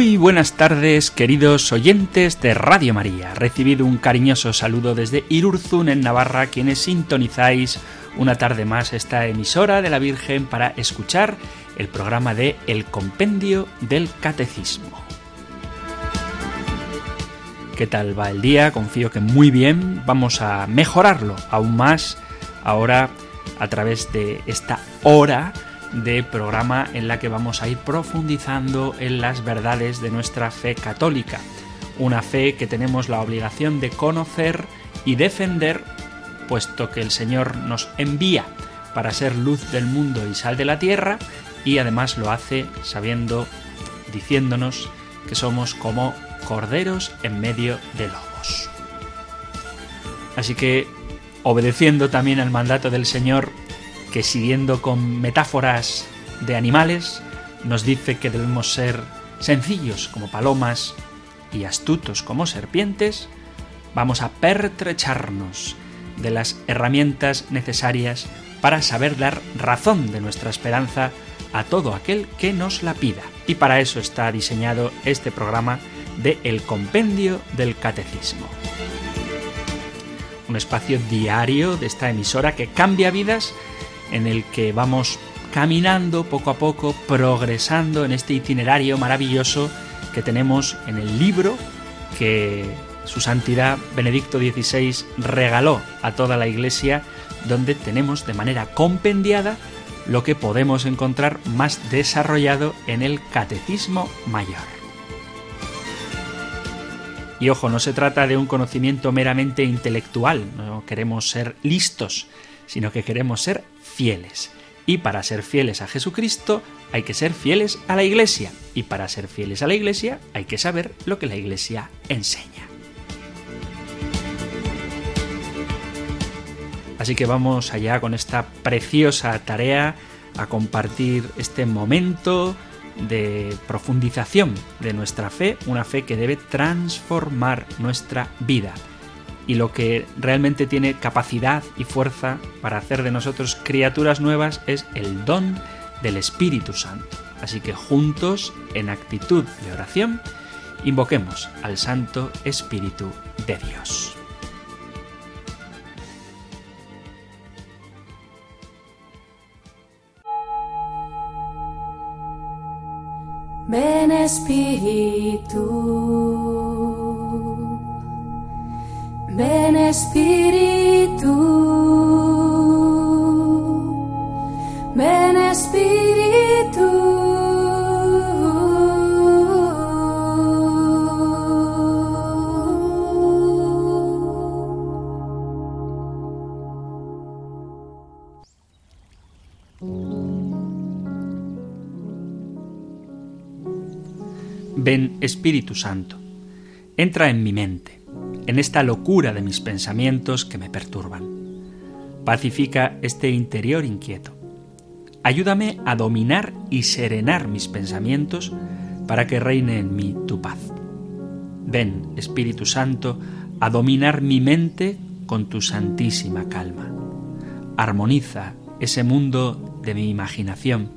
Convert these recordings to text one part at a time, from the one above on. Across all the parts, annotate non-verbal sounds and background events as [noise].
Muy buenas tardes, queridos oyentes de Radio María. Recibido un cariñoso saludo desde Irurzun, en Navarra, quienes sintonizáis una tarde más esta emisora de la Virgen para escuchar el programa de El Compendio del Catecismo. ¿Qué tal va el día? Confío que muy bien. Vamos a mejorarlo aún más ahora a través de esta hora de programa en la que vamos a ir profundizando en las verdades de nuestra fe católica. Una fe que tenemos la obligación de conocer y defender, puesto que el Señor nos envía para ser luz del mundo y sal de la tierra, y además lo hace sabiendo, diciéndonos que somos como corderos en medio de lobos. Así que, obedeciendo también al mandato del Señor, que siguiendo con metáforas de animales, nos dice que debemos ser sencillos como palomas y astutos como serpientes, vamos a pertrecharnos de las herramientas necesarias para saber dar razón de nuestra esperanza a todo aquel que nos la pida. Y para eso está diseñado este programa de El Compendio del Catecismo. Un espacio diario de esta emisora que cambia vidas en el que vamos caminando poco a poco, progresando en este itinerario maravilloso que tenemos en el libro que su santidad Benedicto XVI regaló a toda la Iglesia, donde tenemos de manera compendiada lo que podemos encontrar más desarrollado en el Catecismo Mayor. Y ojo, no se trata de un conocimiento meramente intelectual, no queremos ser listos, sino que queremos ser fieles. Y para ser fieles a Jesucristo hay que ser fieles a la Iglesia. Y para ser fieles a la Iglesia hay que saber lo que la Iglesia enseña. Así que vamos allá con esta preciosa tarea a compartir este momento de profundización de nuestra fe, una fe que debe transformar nuestra vida y lo que realmente tiene capacidad y fuerza para hacer de nosotros criaturas nuevas es el don del Espíritu Santo. Así que juntos, en actitud de oración, invoquemos al Santo Espíritu de Dios. Ven Espíritu. Ven Espíritu, ven Espíritu. Ven Espíritu Santo, entra en mi mente en esta locura de mis pensamientos que me perturban. Pacifica este interior inquieto. Ayúdame a dominar y serenar mis pensamientos para que reine en mí tu paz. Ven, Espíritu Santo, a dominar mi mente con tu santísima calma. Armoniza ese mundo de mi imaginación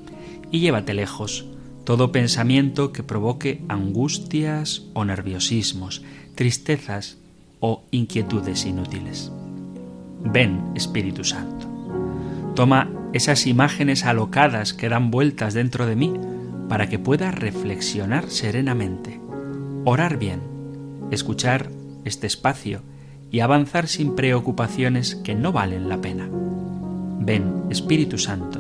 y llévate lejos todo pensamiento que provoque angustias o nerviosismos, tristezas o inquietudes inútiles. Ven, Espíritu Santo. Toma esas imágenes alocadas que dan vueltas dentro de mí para que pueda reflexionar serenamente, orar bien, escuchar este espacio y avanzar sin preocupaciones que no valen la pena. Ven, Espíritu Santo,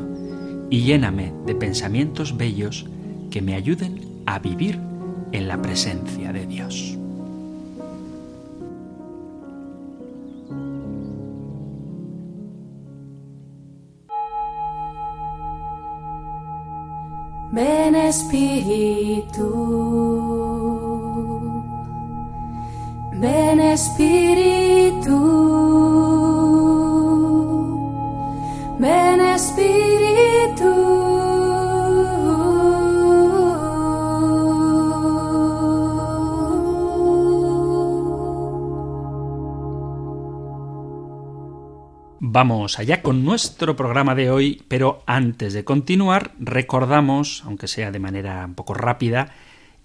y lléname de pensamientos bellos que me ayuden a vivir en la presencia de Dios. Ven Espíritu, Ven Espíritu, Vamos allá con nuestro programa de hoy, pero antes de continuar recordamos, aunque sea de manera un poco rápida,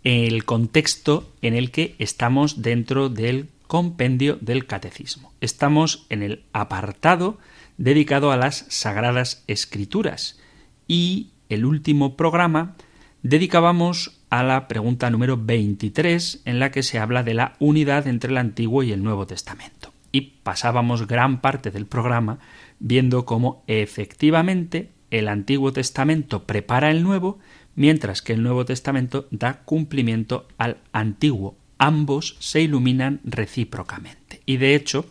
el contexto en el que estamos dentro del compendio del catecismo. Estamos en el apartado dedicado a las sagradas escrituras y el último programa dedicábamos a la pregunta número 23 en la que se habla de la unidad entre el Antiguo y el Nuevo Testamento. Y pasábamos gran parte del programa viendo cómo efectivamente el Antiguo Testamento prepara el Nuevo mientras que el Nuevo Testamento da cumplimiento al Antiguo. Ambos se iluminan recíprocamente. Y de hecho,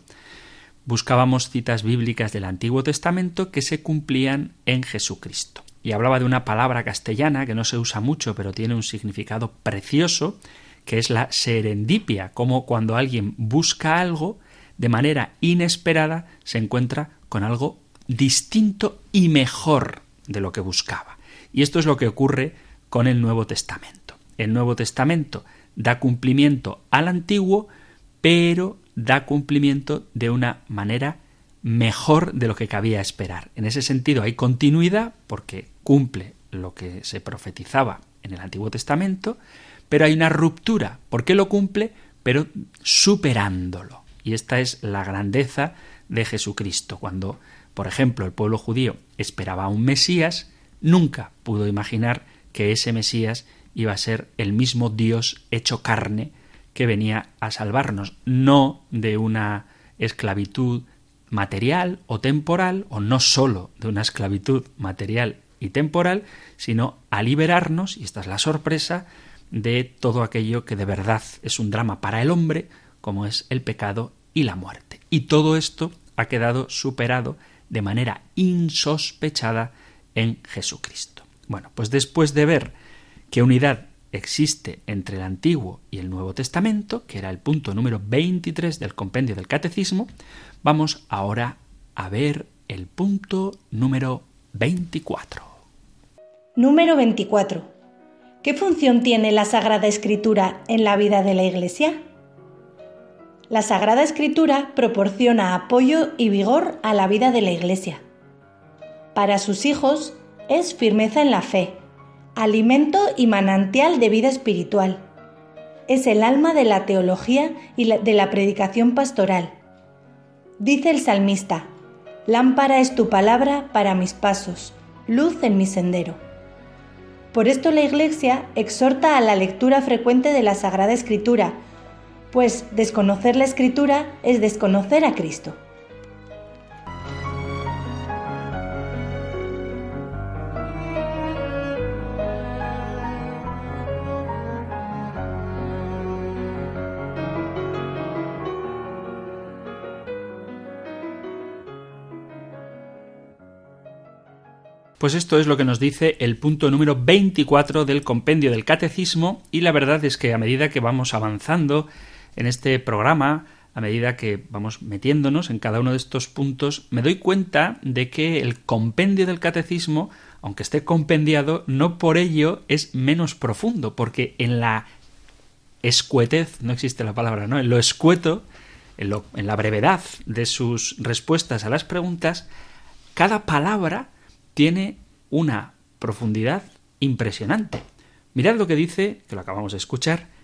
buscábamos citas bíblicas del Antiguo Testamento que se cumplían en Jesucristo. Y hablaba de una palabra castellana que no se usa mucho, pero tiene un significado precioso, que es la serendipia, como cuando alguien busca algo, de manera inesperada se encuentra con algo distinto y mejor de lo que buscaba. Y esto es lo que ocurre con el Nuevo Testamento. El Nuevo Testamento da cumplimiento al Antiguo, pero da cumplimiento de una manera mejor de lo que cabía esperar. En ese sentido hay continuidad porque cumple lo que se profetizaba en el Antiguo Testamento, pero hay una ruptura porque lo cumple, pero superándolo. Y esta es la grandeza de Jesucristo. Cuando, por ejemplo, el pueblo judío esperaba a un Mesías, nunca pudo imaginar que ese Mesías iba a ser el mismo Dios hecho carne que venía a salvarnos, no de una esclavitud material o temporal, o no sólo de una esclavitud material y temporal, sino a liberarnos, y esta es la sorpresa, de todo aquello que de verdad es un drama para el hombre, como es el pecado y la muerte. Y todo esto ha quedado superado de manera insospechada en Jesucristo. Bueno, pues después de ver qué unidad existe entre el Antiguo y el Nuevo Testamento, que era el punto número 23 del compendio del Catecismo, vamos ahora a ver el punto número 24. Número 24. ¿Qué función tiene la Sagrada Escritura en la vida de la Iglesia? La Sagrada Escritura proporciona apoyo y vigor a la vida de la Iglesia. Para sus hijos es firmeza en la fe, alimento y manantial de vida espiritual. Es el alma de la teología y de la predicación pastoral. Dice el salmista, Lámpara es tu palabra para mis pasos, luz en mi sendero. Por esto la Iglesia exhorta a la lectura frecuente de la Sagrada Escritura, pues desconocer la Escritura es desconocer a Cristo. Pues esto es lo que nos dice el punto número 24 del compendio del catecismo y la verdad es que a medida que vamos avanzando en este programa, a medida que vamos metiéndonos en cada uno de estos puntos, me doy cuenta de que el compendio del catecismo, aunque esté compendiado, no por ello es menos profundo, porque en la escuetez, no existe la palabra, ¿no? En lo escueto, en, la brevedad de sus respuestas a las preguntas, cada palabra tiene una profundidad impresionante. Mirad lo que dice, que lo acabamos de escuchar,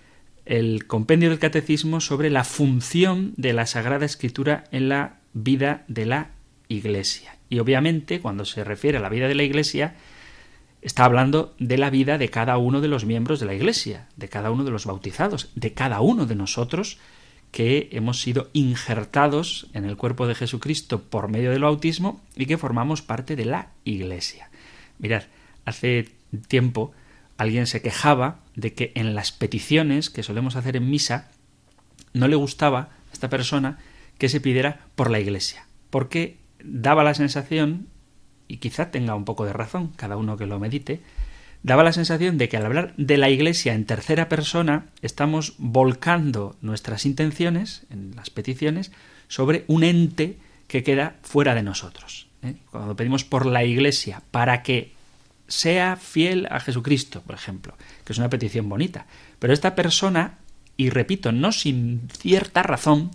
el compendio del catecismo sobre la función de la Sagrada Escritura en la vida de la Iglesia. Y obviamente, cuando se refiere a la vida de la Iglesia, está hablando de la vida de cada uno de los miembros de la Iglesia, de cada uno de los bautizados, de cada uno de nosotros que hemos sido injertados en el cuerpo de Jesucristo por medio del bautismo y que formamos parte de la Iglesia. Mirad, hace tiempo alguien se quejaba de que en las peticiones que solemos hacer en misa no le gustaba a esta persona que se pidiera por la Iglesia, porque daba la sensación, y quizá tenga un poco de razón, cada uno que lo medite, daba la sensación de que al hablar de la Iglesia en tercera persona estamos volcando nuestras intenciones en las peticiones sobre un ente que queda fuera de nosotros. ¿eh? Cuando pedimos por la Iglesia para que sea fiel a Jesucristo, por ejemplo, que es una petición bonita, pero esta persona, y repito, no sin cierta razón,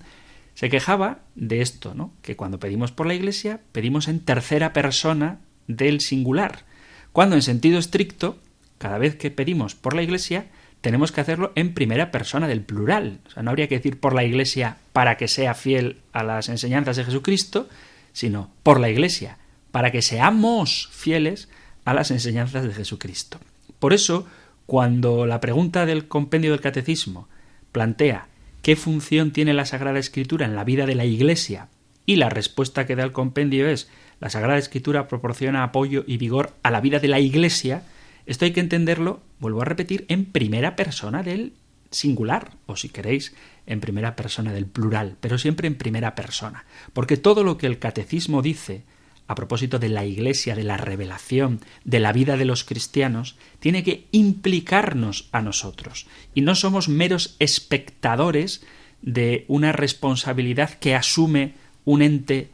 se quejaba de esto, ¿no? Que cuando pedimos por la Iglesia, pedimos en tercera persona del singular, cuando en sentido estricto, cada vez que pedimos por la Iglesia, tenemos que hacerlo en primera persona del plural. O sea, no habría que decir por la Iglesia para que sea fiel a las enseñanzas de Jesucristo, sino por la Iglesia, para que seamos fieles a las enseñanzas de Jesucristo. Por eso, cuando la pregunta del compendio del catecismo plantea qué función tiene la Sagrada Escritura en la vida de la Iglesia, y la respuesta que da el compendio es la Sagrada Escritura proporciona apoyo y vigor a la vida de la Iglesia, esto hay que entenderlo, vuelvo a repetir, en primera persona del singular, o si queréis, en primera persona del plural, pero siempre en primera persona, porque todo lo que el catecismo dice a propósito de la Iglesia, de la revelación, de la vida de los cristianos, tiene que implicarnos a nosotros, y no somos meros espectadores de una responsabilidad que asume un ente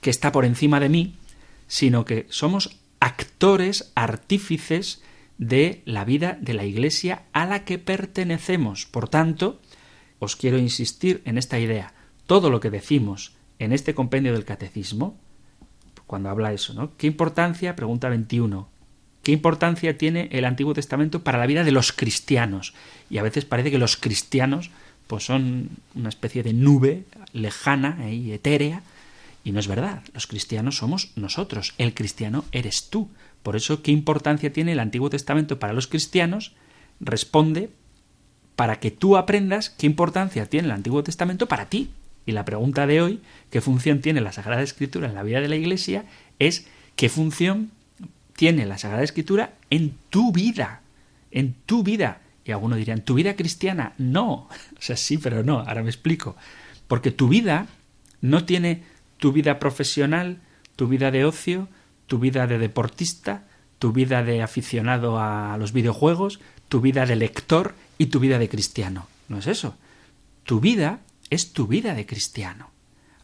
que está por encima de mí, sino que somos actores, artífices de la vida de la Iglesia a la que pertenecemos. Por tanto, os quiero insistir en esta idea. Todo lo que decimos en este compendio del catecismo, cuando habla eso, ¿no? ¿Qué importancia, pregunta 21, qué importancia tiene el Antiguo Testamento para la vida de los cristianos? Y a veces parece que los cristianos pues son una especie de nube lejana y etérea, y no es verdad, los cristianos somos nosotros, el cristiano eres tú. Por eso, ¿qué importancia tiene el Antiguo Testamento para los cristianos? Responde para que tú aprendas qué importancia tiene el Antiguo Testamento para ti. Y la pregunta de hoy, ¿qué función tiene la Sagrada Escritura en la vida de la Iglesia? es ¿qué función tiene la Sagrada Escritura en tu vida? En tu vida. Y algunos dirían, ¿tu vida cristiana? No. [laughs] O sea, sí, pero no. Ahora me explico. Porque tu vida no tiene tu vida profesional, tu vida de ocio, tu vida de deportista, tu vida de aficionado a los videojuegos, tu vida de lector y tu vida de cristiano. No es eso. Tu vida es tu vida de cristiano.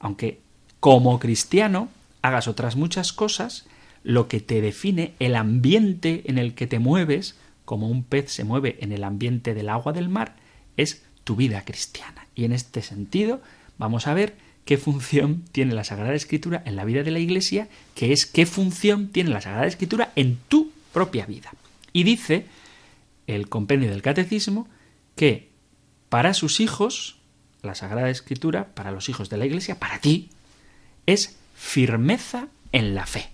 Aunque como cristiano hagas otras muchas cosas, lo que te define el ambiente en el que te mueves, como un pez se mueve en el ambiente del agua del mar, es tu vida cristiana. Y en este sentido vamos a ver qué función tiene la Sagrada Escritura en la vida de la Iglesia, que es qué función tiene la Sagrada Escritura en tu propia vida. Y dice el compendio del Catecismo que para sus hijos, la Sagrada Escritura, para los hijos de la Iglesia, para ti, es firmeza en la fe.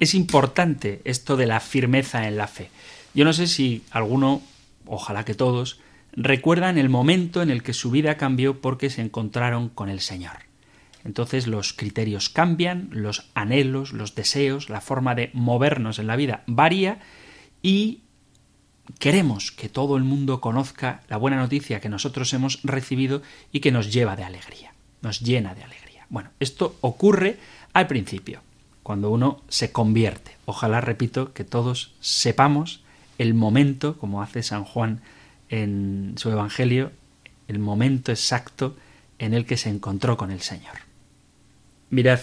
Es importante esto de la firmeza en la fe. Yo no sé si alguno, ojalá que todos, recuerdan el momento en el que su vida cambió porque se encontraron con el Señor. Entonces los criterios cambian, los anhelos, los deseos, la forma de movernos en la vida varía y queremos que todo el mundo conozca la buena noticia que nosotros hemos recibido y que nos lleva de alegría, nos llena de alegría. Bueno, esto ocurre al principio, cuando uno se convierte. Ojalá, repito, que todos sepamos el momento, como hace San Juan en su Evangelio, el momento exacto en el que se encontró con el Señor. Mirad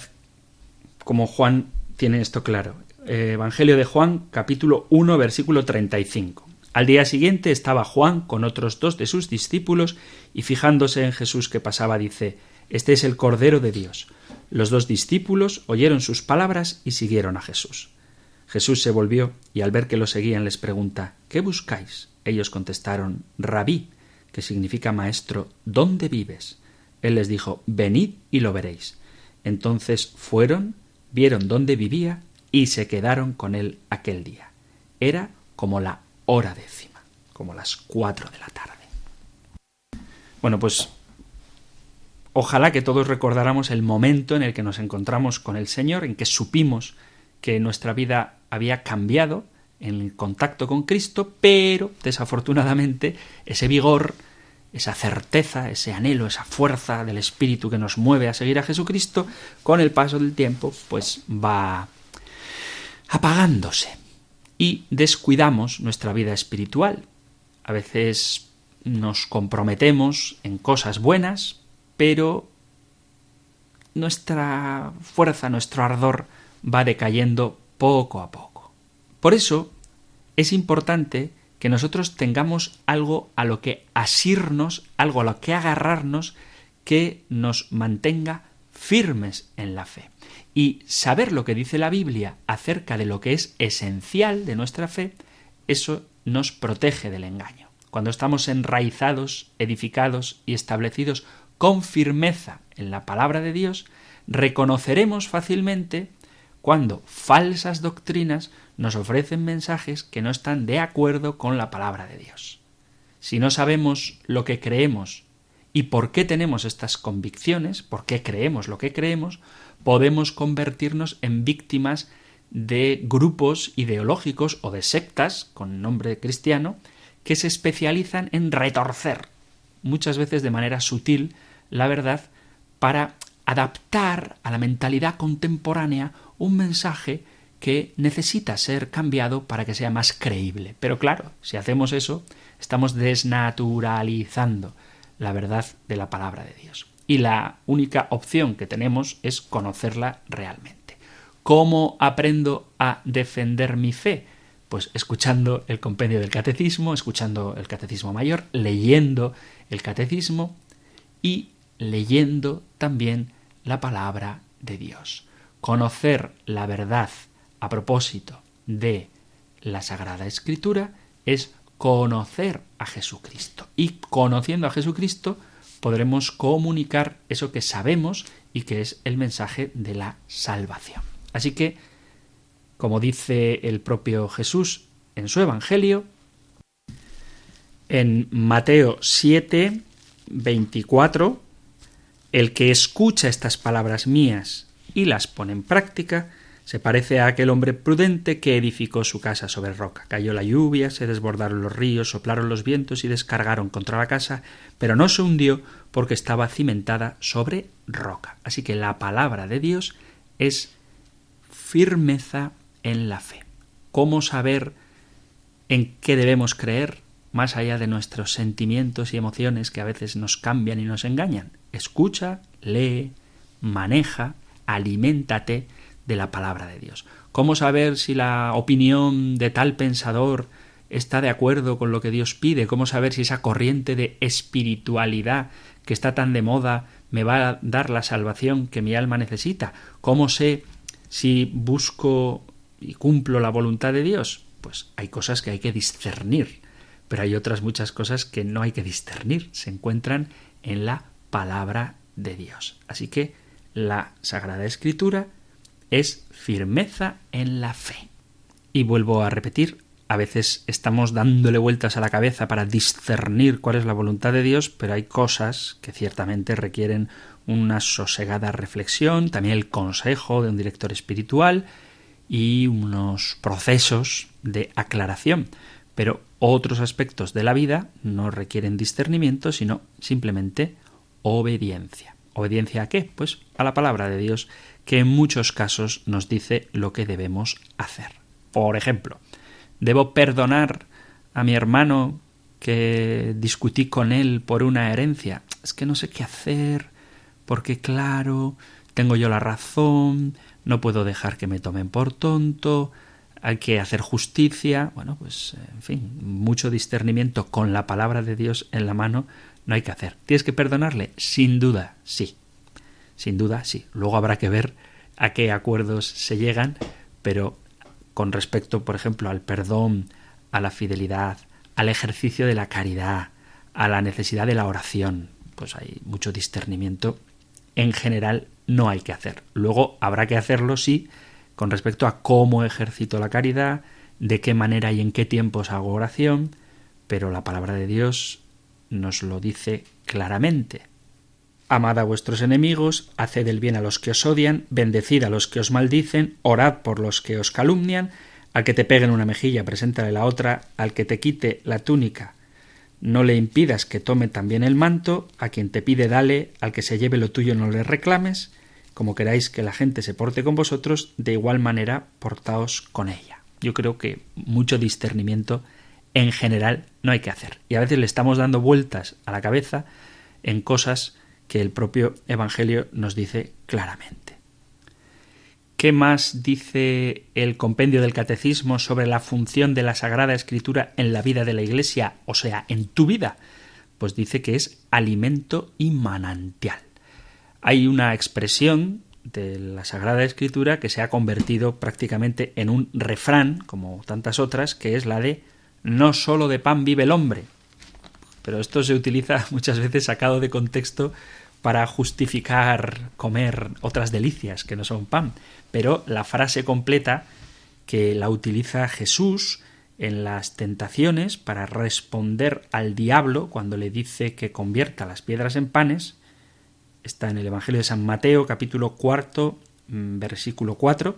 cómo Juan tiene esto claro. Evangelio de Juan, capítulo 1, versículo 35. Al día siguiente estaba Juan con otros dos de sus discípulos y fijándose en Jesús que pasaba dice, Este es el Cordero de Dios. Los dos discípulos oyeron sus palabras y siguieron a Jesús. Jesús se volvió y al ver que lo seguían les pregunta, ¿qué buscáis? Ellos contestaron, Rabí, que significa maestro, ¿dónde vives? Él les dijo, Venid y lo veréis. Entonces fueron, vieron dónde vivía y se quedaron con él aquel día. Era como la hora décima, como las cuatro de la tarde. Bueno, pues ojalá que todos recordáramos el momento en el que nos encontramos con el Señor, en que supimos que nuestra vida había cambiado en el contacto con Cristo, pero desafortunadamente ese vigor, esa certeza, ese anhelo, esa fuerza del espíritu que nos mueve a seguir a Jesucristo, con el paso del tiempo, pues va apagándose. Y descuidamos nuestra vida espiritual. A veces nos comprometemos en cosas buenas, pero nuestra fuerza, nuestro ardor va decayendo poco a poco. Por eso es importante que nosotros tengamos algo a lo que asirnos, algo a lo que agarrarnos, que nos mantenga firmes en la fe. Y saber lo que dice la Biblia acerca de lo que es esencial de nuestra fe, eso nos protege del engaño. Cuando estamos enraizados, edificados y establecidos con firmeza en la palabra de Dios, reconoceremos fácilmente cuando falsas doctrinas nos ofrecen mensajes que no están de acuerdo con la palabra de Dios. Si no sabemos lo que creemos y por qué tenemos estas convicciones, por qué creemos lo que creemos, podemos convertirnos en víctimas de grupos ideológicos o de sectas con nombre cristiano que se especializan en retorcer, muchas veces de manera sutil, la verdad para adaptar a la mentalidad contemporánea un mensaje que necesita ser cambiado para que sea más creíble. Pero claro, si hacemos eso, estamos desnaturalizando la verdad de la palabra de Dios. Y la única opción que tenemos es conocerla realmente. ¿Cómo aprendo a defender mi fe? Pues escuchando el compendio del catecismo, escuchando el catecismo mayor, leyendo el catecismo y leyendo también la palabra de Dios. Conocer la verdad a propósito de la Sagrada Escritura es conocer a Jesucristo. Y conociendo a Jesucristo podremos comunicar eso que sabemos y que es el mensaje de la salvación. Así que, como dice el propio Jesús en su Evangelio, en Mateo 7, 24, el que escucha estas palabras mías y las pone en práctica, se parece a aquel hombre prudente que edificó su casa sobre roca. Cayó la lluvia, se desbordaron los ríos, soplaron los vientos y descargaron contra la casa, pero no se hundió porque estaba cimentada sobre roca. Así que la palabra de Dios es firmeza en la fe. ¿Cómo saber en qué debemos creer? más allá de nuestros sentimientos y emociones que a veces nos cambian y nos engañan. Escucha, lee, maneja, aliméntate de la palabra de Dios. ¿Cómo saber si la opinión de tal pensador está de acuerdo con lo que Dios pide? ¿Cómo saber si esa corriente de espiritualidad que está tan de moda me va a dar la salvación que mi alma necesita? ¿Cómo sé si busco y cumplo la voluntad de Dios? Pues hay cosas que hay que discernir pero hay otras muchas cosas que no hay que discernir, se encuentran en la palabra de Dios. Así que la Sagrada Escritura es firmeza en la fe. Y vuelvo a repetir, a veces estamos dándole vueltas a la cabeza para discernir cuál es la voluntad de Dios, pero hay cosas que ciertamente requieren una sosegada reflexión, también el consejo de un director espiritual y unos procesos de aclaración. Pero otros aspectos de la vida no requieren discernimiento, sino simplemente obediencia. ¿Obediencia a qué? Pues a la palabra de Dios, que en muchos casos nos dice lo que debemos hacer. Por ejemplo, ¿debo perdonar a mi hermano que discutí con él por una herencia? Es que no sé qué hacer, porque claro, tengo yo la razón, no puedo dejar que me tomen por tonto, hay que hacer justicia, bueno, pues en fin, mucho discernimiento con la palabra de Dios en la mano no hay que hacer. ¿Tienes que perdonarle? Sin duda, sí. Sin duda, sí. Luego habrá que ver a qué acuerdos se llegan, pero con respecto, por ejemplo, al perdón, a la fidelidad, al ejercicio de la caridad, a la necesidad de la oración, pues hay mucho discernimiento. En general no hay que hacer. Luego habrá que hacerlo sí con respecto a cómo ejercito la caridad, de qué manera y en qué tiempos hago oración, pero la palabra de Dios nos lo dice claramente. Amad a vuestros enemigos, haced el bien a los que os odian, bendecid a los que os maldicen, orad por los que os calumnian, al que te peguen una mejilla, preséntale la otra, al que te quite la túnica, no le impidas que tome también el manto, a quien te pide dale, al que se lleve lo tuyo no le reclames, como queráis que la gente se porte con vosotros, de igual manera portaos con ella. yo creo que mucho discernimiento en general no hay que hacer. Y a veces le estamos dando vueltas a la cabeza en cosas que el propio Evangelio nos dice claramente. ¿Qué más dice el compendio del Catecismo sobre la función de la Sagrada Escritura en la vida de la Iglesia, o sea, en tu vida? Pues dice que es alimento y manantial. Hay una expresión de la Sagrada Escritura que se ha convertido prácticamente en un refrán, como tantas otras, que es la de no solo de pan vive el hombre. Pero esto se utiliza [laughs] muchas veces sacado de contexto para justificar comer otras delicias que no son pan. Pero la frase completa que la utiliza Jesús en las tentaciones para responder al diablo cuando le dice que convierta las piedras en panes, está en el Evangelio de San Mateo capítulo cuarto mm, versículo 4,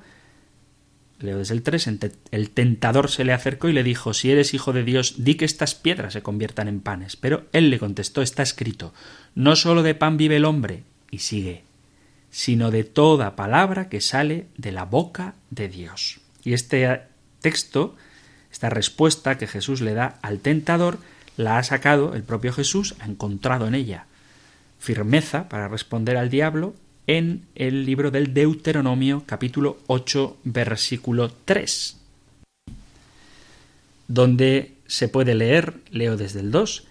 leo desde el 3, el tentador se le acercó y le dijo, si eres hijo de Dios, di que estas piedras se conviertan en panes. Pero él le contestó, está escrito, no solo de pan vive el hombre, y sigue, sino de toda palabra que sale de la boca de Dios. Y este texto, esta respuesta que Jesús le da al tentador, la ha sacado el propio Jesús, ha encontrado en ella firmeza para responder al diablo en el libro del Deuteronomio capítulo 8 versículo 3, donde se puede leer, leo desde el 2,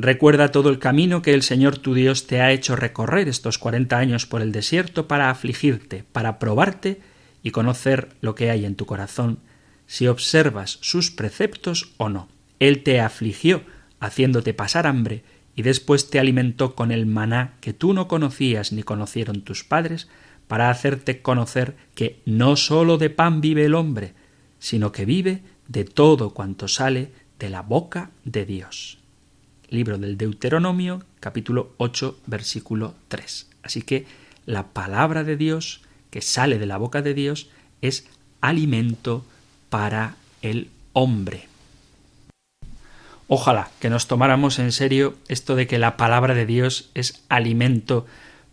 Recuerda todo el camino que el Señor tu Dios te ha hecho recorrer estos cuarenta años por el desierto para afligirte, para probarte y conocer lo que hay en tu corazón, si observas sus preceptos o no. Él te afligió, haciéndote pasar hambre, y después te alimentó con el maná que tú no conocías ni conocieron tus padres, para hacerte conocer que no sólo de pan vive el hombre, sino que vive de todo cuanto sale de la boca de Dios. Libro del Deuteronomio, capítulo 8, versículo 3. Así que la palabra de Dios que sale de la boca de Dios es alimento para el hombre. Ojalá que nos tomáramos en serio esto de que la palabra de Dios es alimento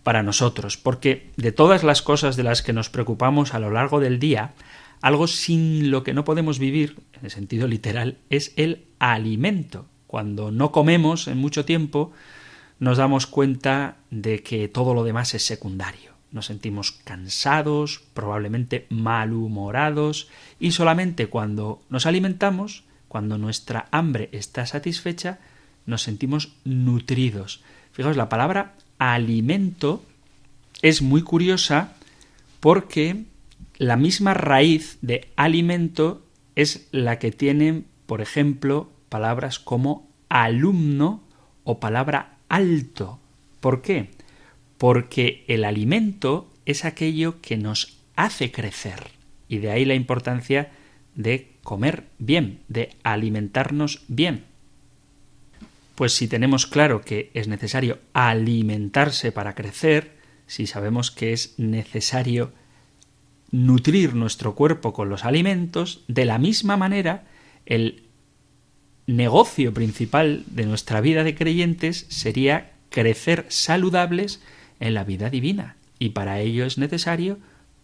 para nosotros, porque de todas las cosas de las que nos preocupamos a lo largo del día, algo sin lo que no podemos vivir, en el sentido literal, es el alimento. Cuando no comemos en mucho tiempo, nos damos cuenta de que todo lo demás es secundario. Nos sentimos cansados, probablemente malhumorados, y solamente cuando nos alimentamos cuando nuestra hambre está satisfecha, nos sentimos nutridos. Fijaos, la palabra alimento es muy curiosa porque la misma raíz de alimento es la que tienen, por ejemplo, palabras como alumno o palabra alto. ¿Por qué? Porque el alimento es aquello que nos hace crecer. Y de ahí la importancia de comer bien, de alimentarnos bien. Pues si tenemos claro que es necesario alimentarse para crecer, si sabemos que es necesario nutrir nuestro cuerpo con los alimentos, de la misma manera el negocio principal de nuestra vida de creyentes sería crecer saludables en la vida divina. Y para ello es necesario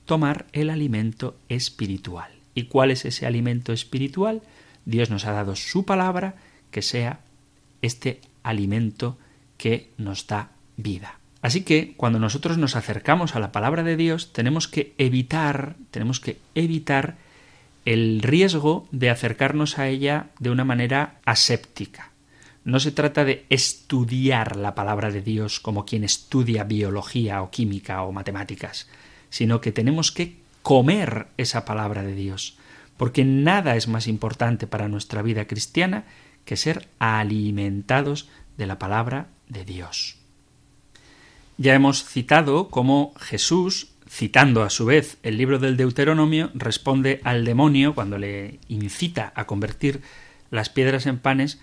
tomar el alimento espiritual. ¿Y cuál es ese alimento espiritual? Dios nos ha dado su palabra que sea este alimento que nos da vida. Así que cuando nosotros nos acercamos a la palabra de Dios, tenemos que evitar, tenemos que evitar el riesgo de acercarnos a ella de una manera aséptica. No se trata de estudiar la palabra de Dios como quien estudia biología o química o matemáticas, sino que tenemos que comer esa palabra de Dios, porque nada es más importante para nuestra vida cristiana que ser alimentados de la palabra de Dios. Ya hemos citado cómo Jesús, citando a su vez el libro del Deuteronomio, responde al demonio cuando le incita a convertir las piedras en panes,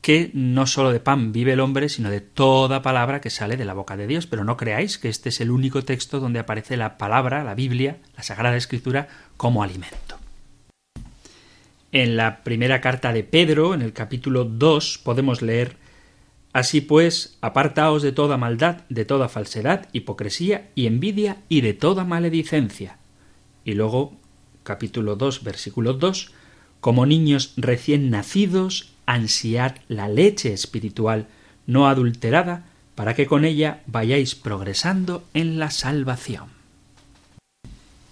que no sólo de pan vive el hombre, sino de toda palabra que sale de la boca de Dios. Pero no creáis que este es el único texto donde aparece la palabra, la Biblia, la Sagrada Escritura, como alimento. En la primera carta de Pedro, en el capítulo 2, podemos leer Así pues, apartaos de toda maldad, de toda falsedad, hipocresía y envidia y de toda maledicencia. Y luego capítulo 2, versículo 2, como niños recién nacidos, ansiad la leche espiritual no adulterada, para que con ella vayáis progresando en la salvación.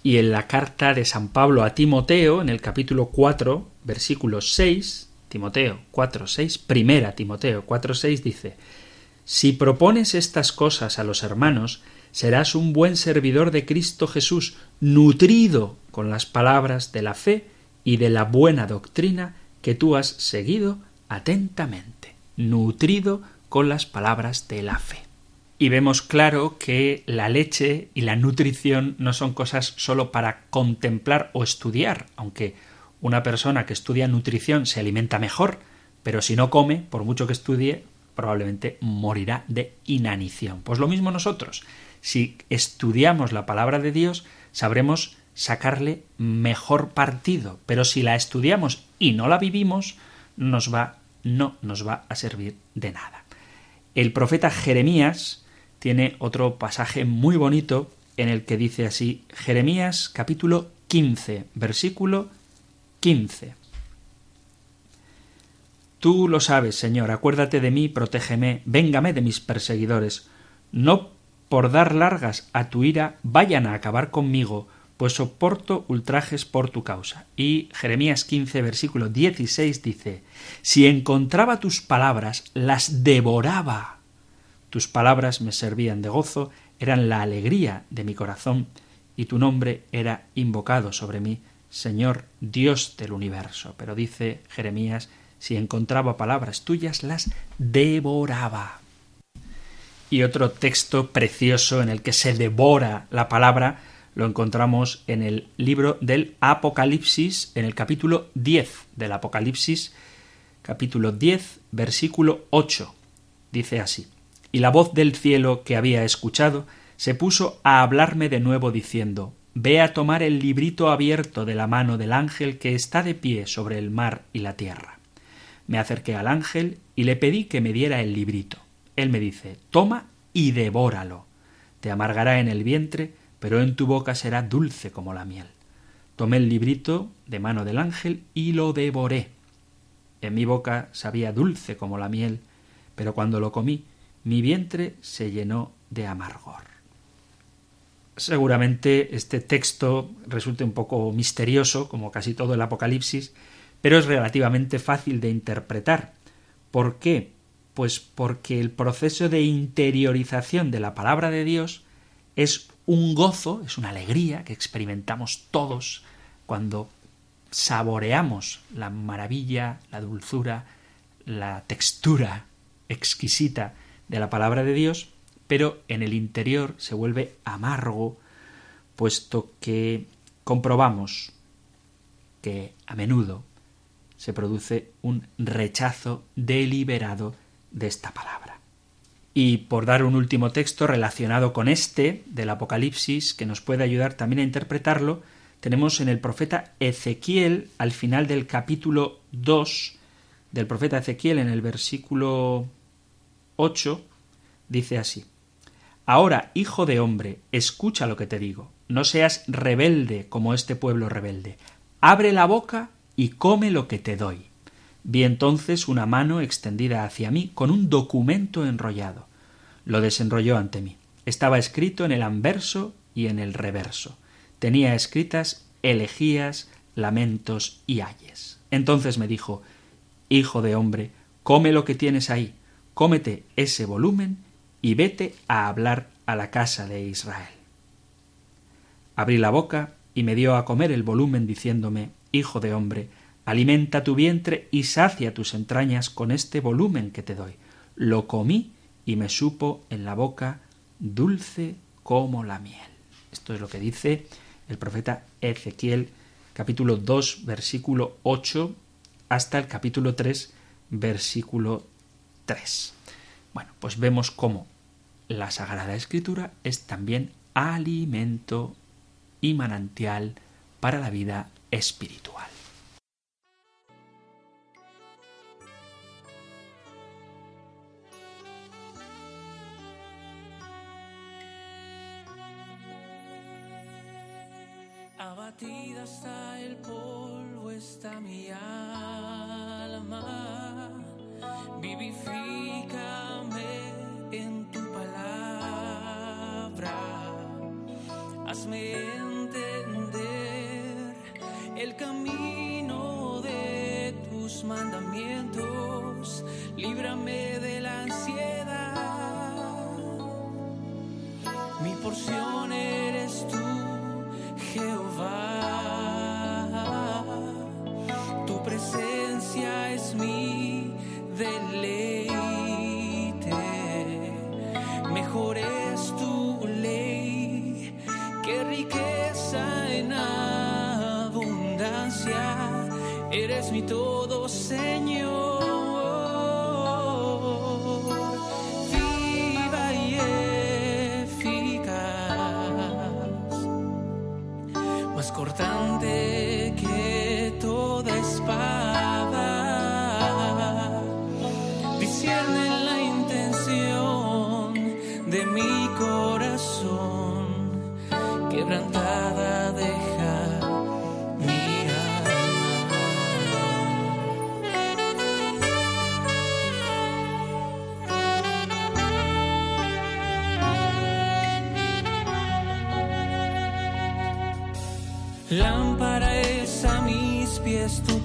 Y en la carta de San Pablo a Timoteo, en el capítulo 4, versículo 6, Timoteo 4, 6, primera Timoteo 4, 6 dice, Si propones estas cosas a los hermanos, serás un buen servidor de Cristo Jesús, nutrido con las palabras de la fe y de la buena doctrina que tú has seguido atentamente, nutrido con las palabras de la fe. Y vemos claro que la leche y la nutrición no son cosas sólo para contemplar o estudiar, aunque una persona que estudia nutrición se alimenta mejor, pero si no come, por mucho que estudie, probablemente morirá de inanición. Pues lo mismo nosotros. Si estudiamos la palabra de Dios, sabremos sacarle mejor partido, pero si la estudiamos y no la vivimos, nos va no nos va a servir de nada. El profeta Jeremías tiene otro pasaje muy bonito en el que dice así, Jeremías capítulo 15, versículo 15. Tú lo sabes, Señor, acuérdate de mí, protégeme, véngame de mis perseguidores. No por dar largas a tu ira vayan a acabar conmigo, pues soporto ultrajes por tu causa. Y Jeremías 15, versículo 16 dice, Si encontraba tus palabras, las devoraba. Tus palabras me servían de gozo, eran la alegría de mi corazón, y tu nombre era invocado sobre mí, Señor Dios del universo. Pero dice Jeremías, si encontraba palabras tuyas, las devoraba. Y otro texto precioso en el que se devora la palabra lo encontramos en el libro del Apocalipsis, en el capítulo 10 del Apocalipsis, capítulo 10, versículo 8. Dice así, Y la voz del cielo que había escuchado se puso a hablarme de nuevo diciendo, Ve a tomar el librito abierto de la mano del ángel que está de pie sobre el mar y la tierra. Me acerqué al ángel y le pedí que me diera el librito. Él me dice, Toma y devóralo. Te amargará en el vientre, pero en tu boca será dulce como la miel. Tomé el librito de mano del ángel y lo devoré. En mi boca sabía dulce como la miel, pero cuando lo comí, mi vientre se llenó de amargor. Seguramente este texto resulte un poco misterioso, como casi todo el Apocalipsis, pero es relativamente fácil de interpretar. ¿Por qué? Pues porque el proceso de interiorización de la palabra de Dios es un gozo, es una alegría que experimentamos todos cuando saboreamos la maravilla, la dulzura, la textura exquisita de la palabra de Dios, pero en el interior se vuelve amargo, puesto que comprobamos que a menudo se produce un rechazo deliberado de esta palabra. Y por dar un último texto relacionado con este del Apocalipsis, que nos puede ayudar también a interpretarlo, tenemos en el profeta Ezequiel, al final del capítulo 2 del profeta Ezequiel, en el versículo 8, dice así, Ahora, hijo de hombre, escucha lo que te digo, no seas rebelde como este pueblo rebelde, abre la boca y come lo que te doy. Vi entonces una mano extendida hacia mí con un documento enrollado. Lo desenrolló ante mí. Estaba escrito en el anverso y en el reverso. Tenía escritas elegías, lamentos y ayes. Entonces me dijo Hijo de hombre, come lo que tienes ahí, cómete ese volumen y vete a hablar a la casa de Israel. Abrí la boca y me dio a comer el volumen diciéndome Hijo de hombre, Alimenta tu vientre y sacia tus entrañas con este volumen que te doy. Lo comí y me supo en la boca dulce como la miel. Esto es lo que dice el profeta Ezequiel capítulo 2 versículo 8 hasta el capítulo 3 versículo 3. Bueno, pues vemos cómo la Sagrada Escritura es también alimento y manantial para la vida espiritual. Abatida está el polvo, está mi alma. Vivifícame en tu palabra. Hazme entender el camino de tus mandamientos. Líbrame de la ansiedad. Mi porción eres tú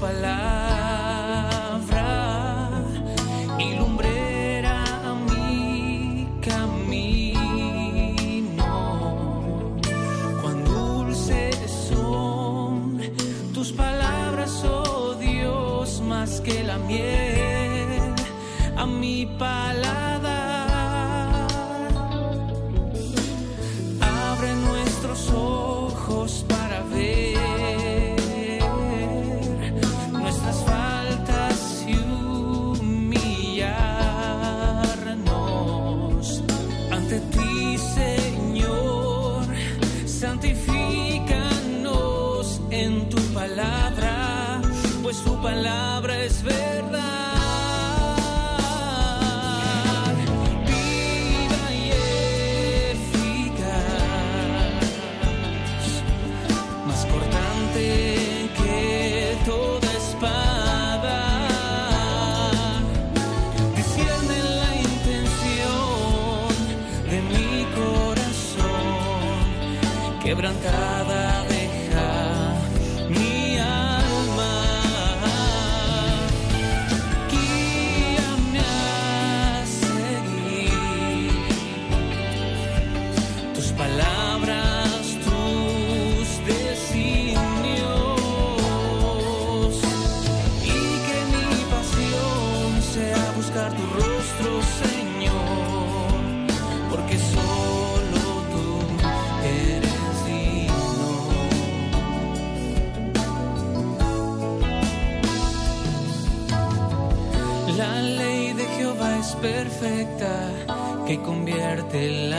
pala. la que convierte la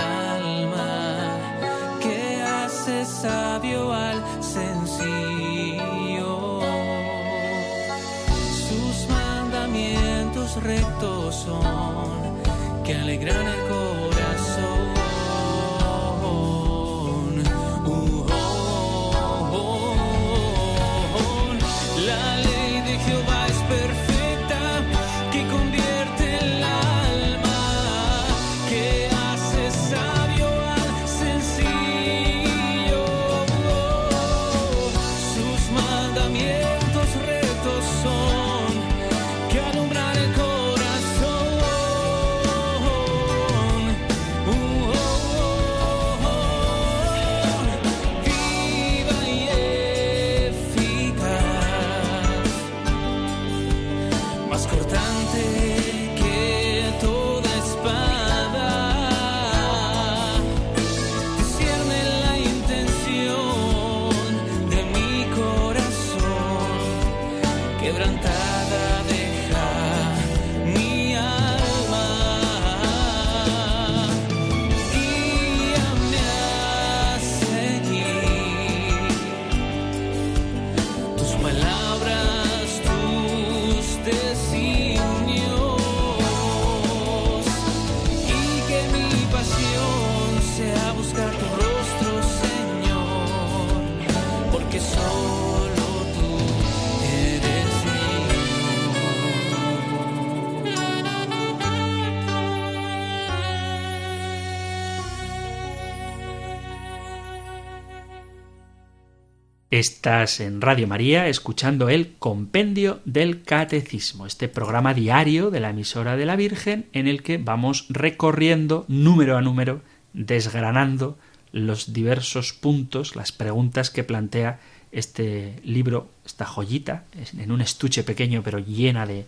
Estás en Radio María escuchando el Compendio del Catecismo, este programa diario de la emisora de la Virgen en el que vamos recorriendo número a número, desgranando los diversos puntos, las preguntas que plantea este libro, esta joyita, en un estuche pequeño pero llena de,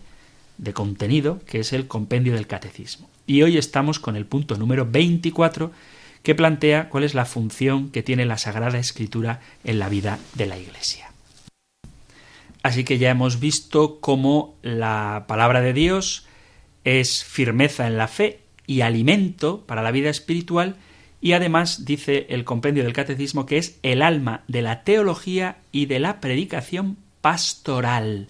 de contenido, que es el Compendio del Catecismo. Y hoy estamos con el punto número 24 que plantea cuál es la función que tiene la Sagrada Escritura en la vida de la Iglesia. Así que ya hemos visto cómo la palabra de Dios es firmeza en la fe y alimento para la vida espiritual y además dice el compendio del catecismo que es el alma de la teología y de la predicación pastoral.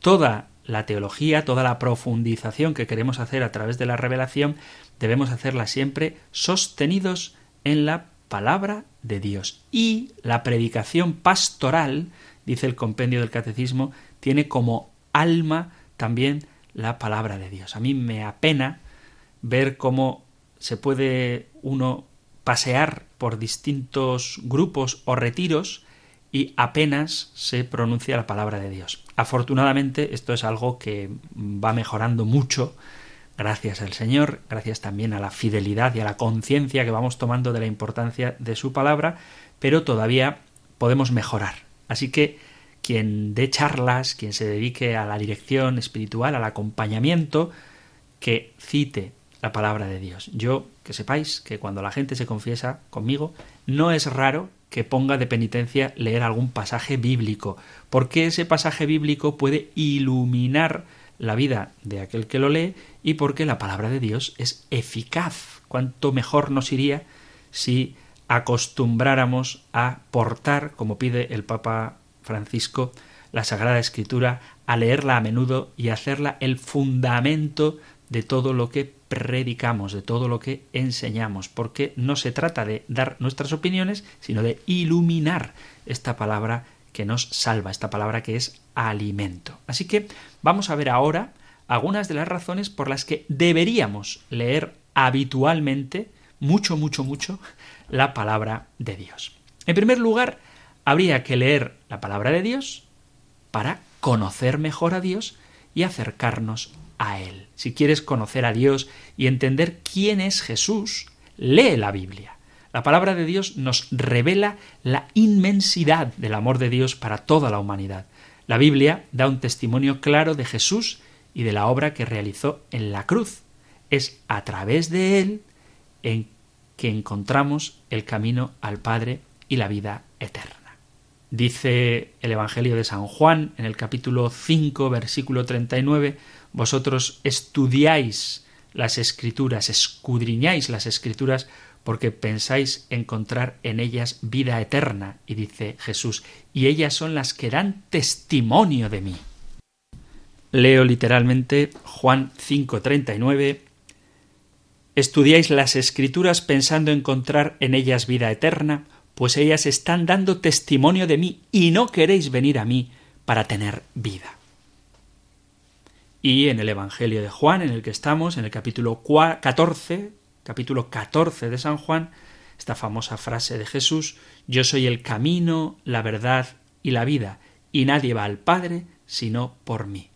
Toda la teología, toda la profundización que queremos hacer a través de la revelación, debemos hacerla siempre sostenidos en la palabra de Dios. Y la predicación pastoral, dice el compendio del catecismo, tiene como alma también la palabra de Dios. A mí me apena ver cómo se puede uno pasear por distintos grupos o retiros y apenas se pronuncia la palabra de Dios. Afortunadamente esto es algo que va mejorando mucho gracias al Señor, gracias también a la fidelidad y a la conciencia que vamos tomando de la importancia de su palabra, pero todavía podemos mejorar. Así que quien dé charlas, quien se dedique a la dirección espiritual, al acompañamiento, que cite la palabra de Dios. Yo, que sepáis que cuando la gente se confiesa conmigo, no es raro que ponga de penitencia leer algún pasaje bíblico, porque ese pasaje bíblico puede iluminar la vida de aquel que lo lee y porque la palabra de Dios es eficaz. Cuánto mejor nos iría si acostumbráramos a portar, como pide el Papa Francisco, la Sagrada Escritura, a leerla a menudo y hacerla el fundamento de todo lo que predicamos, de todo lo que enseñamos, porque no se trata de dar nuestras opiniones, sino de iluminar esta palabra que nos salva, esta palabra que es alimento. Así que vamos a ver ahora algunas de las razones por las que deberíamos leer habitualmente, mucho, mucho, mucho, la palabra de Dios. En primer lugar, habría que leer la palabra de Dios para conocer mejor a Dios y acercarnos a Él. Si quieres conocer a Dios y entender quién es Jesús, lee la Biblia. La palabra de Dios nos revela la inmensidad del amor de Dios para toda la humanidad. La Biblia da un testimonio claro de Jesús y de la obra que realizó en la cruz. Es a través de él en que encontramos el camino al Padre y la vida eterna. Dice el Evangelio de San Juan en el capítulo 5, versículo 39, vosotros estudiáis las escrituras, escudriñáis las escrituras porque pensáis encontrar en ellas vida eterna, y dice Jesús, y ellas son las que dan testimonio de mí. Leo literalmente Juan 5:39, Estudiáis las escrituras pensando encontrar en ellas vida eterna, pues ellas están dando testimonio de mí y no queréis venir a mí para tener vida. Y en el Evangelio de Juan, en el que estamos, en el capítulo 14, capítulo 14 de San Juan, esta famosa frase de Jesús, Yo soy el camino, la verdad y la vida, y nadie va al Padre sino por mí.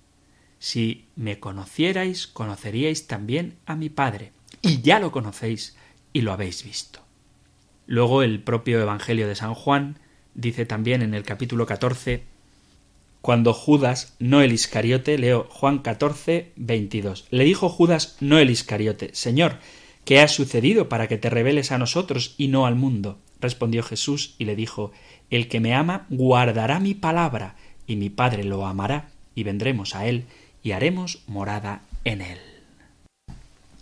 Si me conocierais, conoceríais también a mi Padre, y ya lo conocéis y lo habéis visto. Luego el propio Evangelio de San Juan dice también en el capítulo 14, cuando Judas, no el Iscariote, leo Juan 14, 22, le dijo Judas, no el Iscariote, Señor, ¿Qué ha sucedido para que te reveles a nosotros y no al mundo? Respondió Jesús y le dijo El que me ama guardará mi palabra, y mi Padre lo amará, y vendremos a él, y haremos morada en él.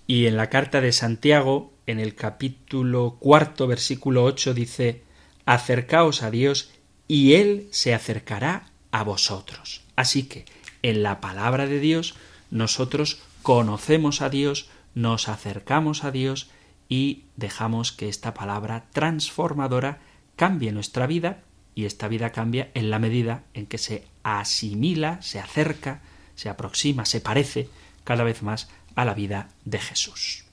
Y en la carta de Santiago, en el capítulo cuarto, versículo ocho, dice Acercaos a Dios, y él se acercará a vosotros. Así que, en la palabra de Dios, nosotros conocemos a Dios, nos acercamos a Dios y dejamos que esta palabra transformadora cambie nuestra vida y esta vida cambia en la medida en que se asimila, se acerca, se aproxima, se parece cada vez más a la vida de Jesús.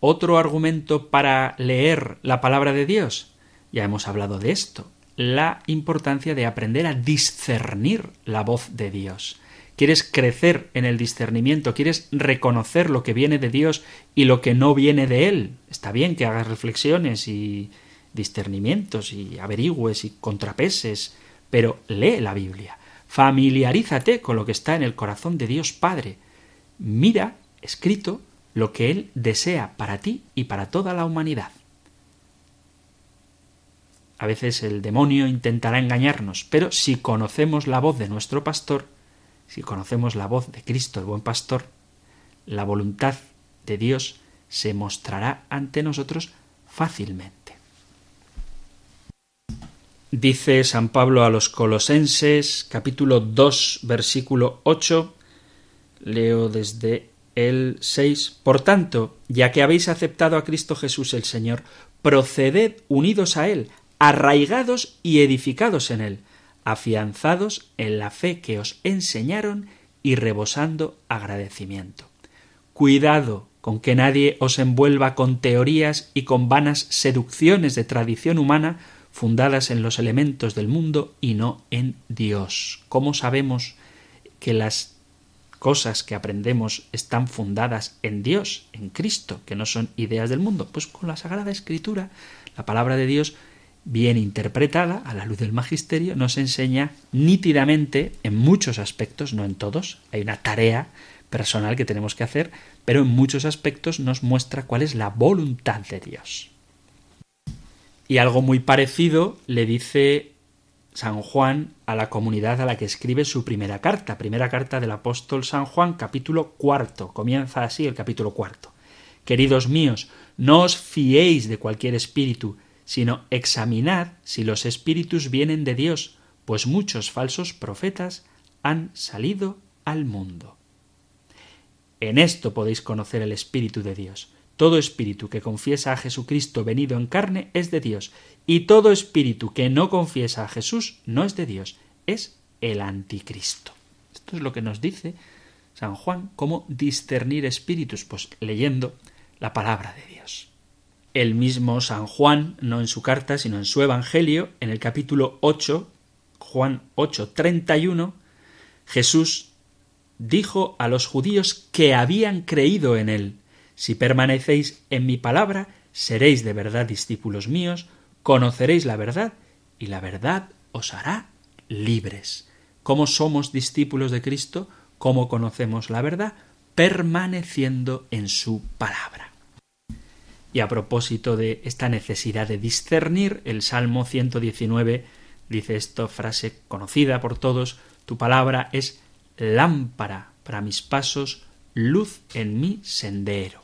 Otro argumento para leer la palabra de Dios, ya hemos hablado de esto, la importancia de aprender a discernir la voz de Dios. Quieres crecer en el discernimiento, quieres reconocer lo que viene de Dios y lo que no viene de Él. Está bien que hagas reflexiones y discernimientos y averigües y contrapeses, pero lee la Biblia. Familiarízate con lo que está en el corazón de Dios Padre. Mira escrito lo que Él desea para ti y para toda la humanidad. A veces el demonio intentará engañarnos, pero si conocemos la voz de nuestro pastor, si conocemos la voz de Cristo, el buen pastor, la voluntad de Dios se mostrará ante nosotros fácilmente. Dice San Pablo a los Colosenses, capítulo 2, versículo 8, leo desde el 6. Por tanto, ya que habéis aceptado a Cristo Jesús el Señor, proceded unidos a Él, arraigados y edificados en Él, afianzados en la fe que os enseñaron y rebosando agradecimiento. Cuidado con que nadie os envuelva con teorías y con vanas seducciones de tradición humana fundadas en los elementos del mundo y no en Dios. ¿Cómo sabemos que las cosas que aprendemos están fundadas en Dios, en Cristo, que no son ideas del mundo? Pues con la Sagrada Escritura, la palabra de Dios, bien interpretada a la luz del magisterio, nos enseña nítidamente, en muchos aspectos, no en todos, hay una tarea personal que tenemos que hacer, pero en muchos aspectos nos muestra cuál es la voluntad de Dios. Y algo muy parecido le dice San Juan a la comunidad a la que escribe su primera carta, primera carta del apóstol San Juan, capítulo cuarto. Comienza así el capítulo cuarto. Queridos míos, no os fiéis de cualquier espíritu, sino examinad si los espíritus vienen de Dios, pues muchos falsos profetas han salido al mundo. En esto podéis conocer el Espíritu de Dios. Todo espíritu que confiesa a Jesucristo venido en carne es de Dios, y todo espíritu que no confiesa a Jesús no es de Dios, es el anticristo. Esto es lo que nos dice San Juan, cómo discernir espíritus, pues leyendo la palabra de Dios. El mismo San Juan, no en su carta, sino en su Evangelio, en el capítulo 8, Juan 8, 31, Jesús dijo a los judíos que habían creído en él, si permanecéis en mi palabra, seréis de verdad discípulos míos, conoceréis la verdad, y la verdad os hará libres. ¿Cómo somos discípulos de Cristo? ¿Cómo conocemos la verdad? Permaneciendo en su palabra. Y a propósito de esta necesidad de discernir, el Salmo 119 dice esta frase conocida por todos, tu palabra es lámpara para mis pasos, luz en mi sendero.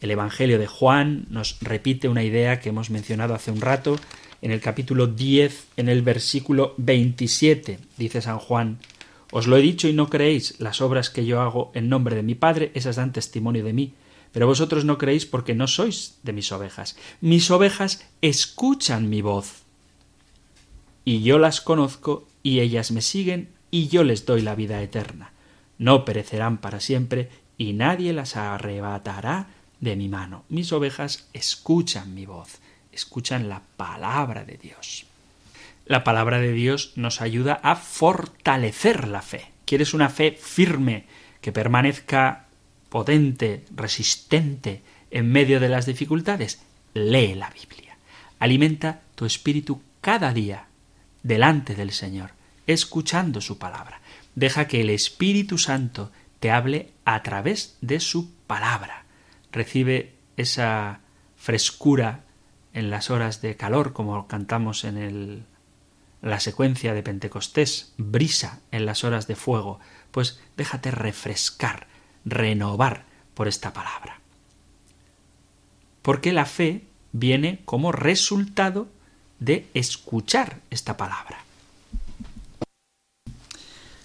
El Evangelio de Juan nos repite una idea que hemos mencionado hace un rato en el capítulo 10, en el versículo 27. Dice San Juan, Os lo he dicho y no creéis, las obras que yo hago en nombre de mi Padre, esas dan testimonio de mí. Pero vosotros no creéis porque no sois de mis ovejas. Mis ovejas escuchan mi voz. Y yo las conozco y ellas me siguen y yo les doy la vida eterna. No perecerán para siempre y nadie las arrebatará de mi mano. Mis ovejas escuchan mi voz, escuchan la palabra de Dios. La palabra de Dios nos ayuda a fortalecer la fe. ¿Quieres una fe firme que permanezca potente, resistente en medio de las dificultades? Lee la Biblia. Alimenta tu espíritu cada día delante del Señor, escuchando su palabra. Deja que el Espíritu Santo te hable a través de su palabra recibe esa frescura en las horas de calor, como cantamos en el, la secuencia de Pentecostés, brisa en las horas de fuego, pues déjate refrescar, renovar por esta palabra. Porque la fe viene como resultado de escuchar esta palabra.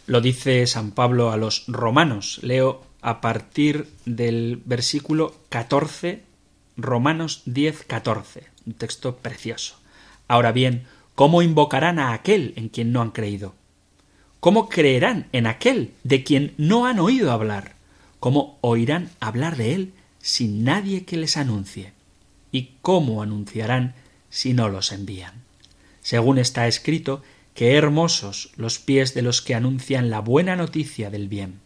Lo dice San Pablo a los romanos. Leo a partir del versículo 14, Romanos 10, 14, un texto precioso. Ahora bien, ¿cómo invocarán a aquel en quien no han creído? ¿Cómo creerán en aquel de quien no han oído hablar? ¿Cómo oirán hablar de él sin nadie que les anuncie? ¿Y cómo anunciarán si no los envían? según está escrito, qué hermosos los pies de los que anuncian la buena noticia del bien.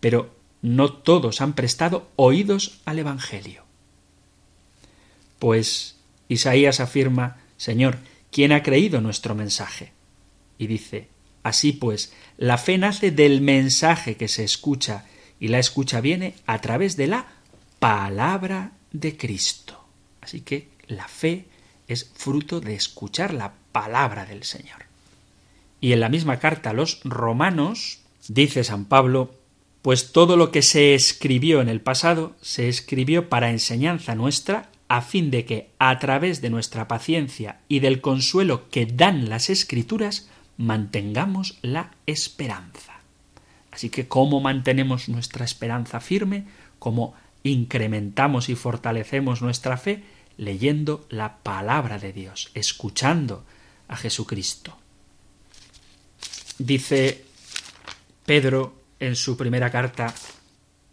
Pero no todos han prestado oídos al Evangelio. Pues Isaías afirma, Señor, ¿quién ha creído nuestro mensaje? Y dice, Así pues, la fe nace del mensaje que se escucha, y la escucha viene a través de la palabra de Cristo. Así que la fe es fruto de escuchar la palabra del Señor. Y en la misma carta a los romanos dice San Pablo, pues todo lo que se escribió en el pasado se escribió para enseñanza nuestra, a fin de que, a través de nuestra paciencia y del consuelo que dan las escrituras, mantengamos la esperanza. Así que, ¿cómo mantenemos nuestra esperanza firme? ¿Cómo incrementamos y fortalecemos nuestra fe? Leyendo la palabra de Dios, escuchando a Jesucristo. Dice Pedro en su primera carta,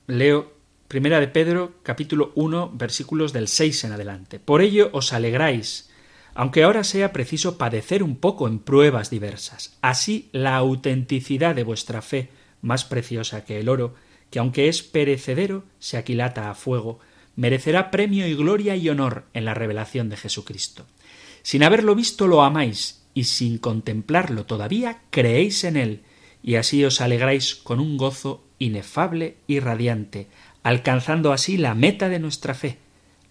leo Primera de Pedro, capítulo 1, versículos del 6 en adelante. Por ello os alegráis, aunque ahora sea preciso padecer un poco en pruebas diversas. Así la autenticidad de vuestra fe, más preciosa que el oro, que aunque es perecedero, se aquilata a fuego, merecerá premio y gloria y honor en la revelación de Jesucristo. Sin haberlo visto lo amáis, y sin contemplarlo todavía creéis en él, y así os alegráis con un gozo inefable y radiante, alcanzando así la meta de nuestra fe,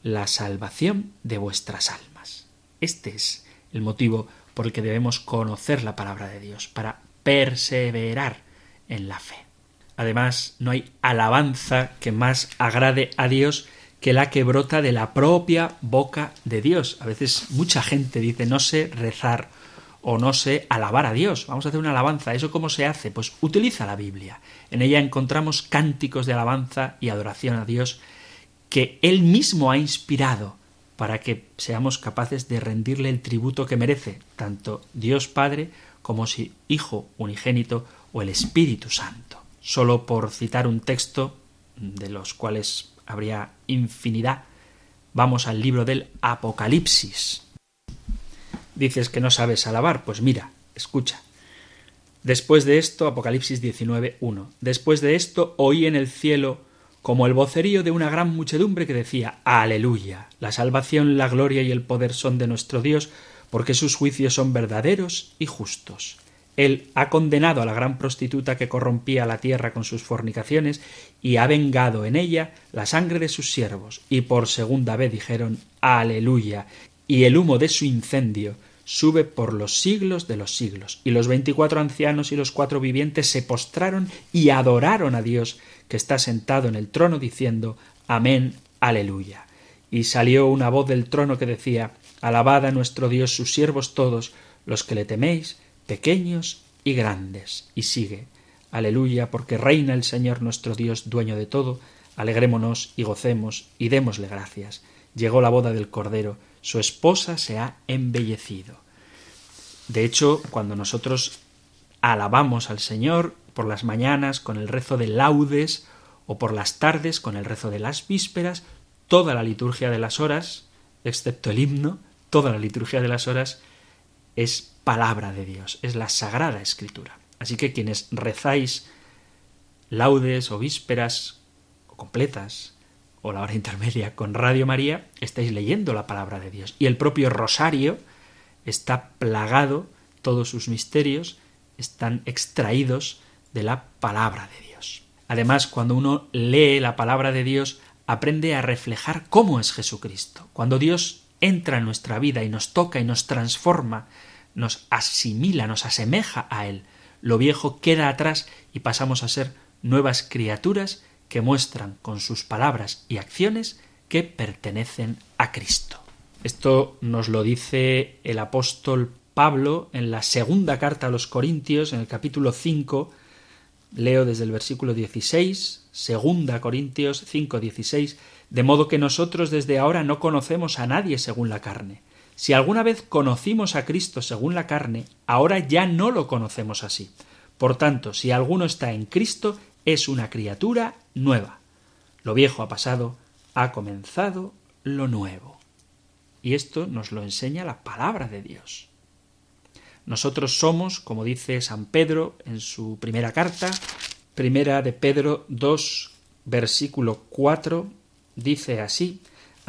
la salvación de vuestras almas. Este es el motivo por el que debemos conocer la palabra de Dios, para perseverar en la fe. Además, no hay alabanza que más agrade a Dios que la que brota de la propia boca de Dios. A veces mucha gente dice no sé rezar o no sé alabar a Dios. Vamos a hacer una alabanza. ¿Eso cómo se hace? Pues utiliza la Biblia. En ella encontramos cánticos de alabanza y adoración a Dios que Él mismo ha inspirado para que seamos capaces de rendirle el tributo que merece tanto Dios Padre como si Hijo unigénito o el Espíritu Santo. Solo por citar un texto, de los cuales habría infinidad, vamos al libro del Apocalipsis, Dices que no sabes alabar, pues mira, escucha. Después de esto, Apocalipsis 19, 1. Después de esto oí en el cielo como el vocerío de una gran muchedumbre que decía Aleluya. La salvación, la gloria y el poder son de nuestro Dios, porque sus juicios son verdaderos y justos. Él ha condenado a la gran prostituta que corrompía la tierra con sus fornicaciones y ha vengado en ella la sangre de sus siervos. Y por segunda vez dijeron Aleluya. Y el humo de su incendio sube por los siglos de los siglos. Y los veinticuatro ancianos y los cuatro vivientes se postraron y adoraron a Dios que está sentado en el trono diciendo Amén, aleluya. Y salió una voz del trono que decía Alabad a nuestro Dios sus siervos todos, los que le teméis, pequeños y grandes. Y sigue Aleluya, porque reina el Señor nuestro Dios, dueño de todo, alegrémonos y gocemos y démosle gracias. Llegó la boda del Cordero, su esposa se ha embellecido. De hecho, cuando nosotros alabamos al Señor por las mañanas con el rezo de laudes o por las tardes con el rezo de las vísperas, toda la liturgia de las horas, excepto el himno, toda la liturgia de las horas es palabra de Dios, es la sagrada escritura. Así que quienes rezáis laudes o vísperas o completas o la hora intermedia con Radio María, estáis leyendo la palabra de Dios. Y el propio rosario está plagado, todos sus misterios están extraídos de la palabra de Dios. Además, cuando uno lee la palabra de Dios, aprende a reflejar cómo es Jesucristo. Cuando Dios entra en nuestra vida y nos toca y nos transforma, nos asimila, nos asemeja a Él, lo viejo queda atrás y pasamos a ser nuevas criaturas que muestran con sus palabras y acciones que pertenecen a Cristo. Esto nos lo dice el apóstol Pablo en la segunda carta a los Corintios, en el capítulo 5, leo desde el versículo 16, segunda Corintios 5, 16, de modo que nosotros desde ahora no conocemos a nadie según la carne. Si alguna vez conocimos a Cristo según la carne, ahora ya no lo conocemos así. Por tanto, si alguno está en Cristo, es una criatura nueva. Lo viejo ha pasado, ha comenzado lo nuevo. Y esto nos lo enseña la palabra de Dios. Nosotros somos, como dice San Pedro en su primera carta, primera de Pedro 2, versículo 4, dice así,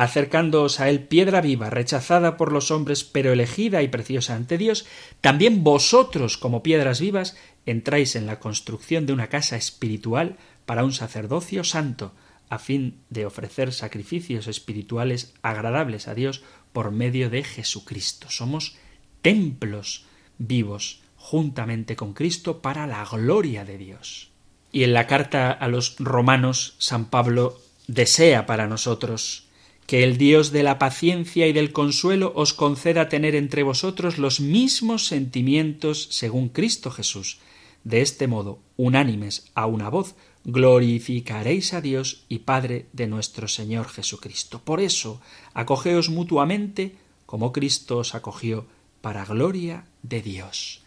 acercándoos a él piedra viva, rechazada por los hombres, pero elegida y preciosa ante Dios, también vosotros, como piedras vivas, entráis en la construcción de una casa espiritual para un sacerdocio santo, a fin de ofrecer sacrificios espirituales agradables a Dios por medio de Jesucristo. Somos templos vivos juntamente con Cristo para la gloria de Dios. Y en la carta a los romanos, San Pablo desea para nosotros que el Dios de la paciencia y del consuelo os conceda tener entre vosotros los mismos sentimientos según Cristo Jesús. De este modo, unánimes a una voz, glorificaréis a Dios y Padre de nuestro Señor Jesucristo. Por eso, acogeos mutuamente como Cristo os acogió para gloria de Dios.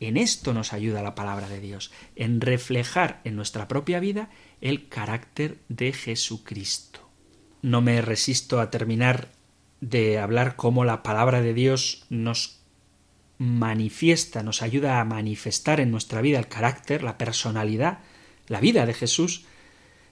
En esto nos ayuda la palabra de Dios, en reflejar en nuestra propia vida el carácter de Jesucristo. No me resisto a terminar de hablar cómo la palabra de Dios nos manifiesta, nos ayuda a manifestar en nuestra vida el carácter, la personalidad, la vida de Jesús.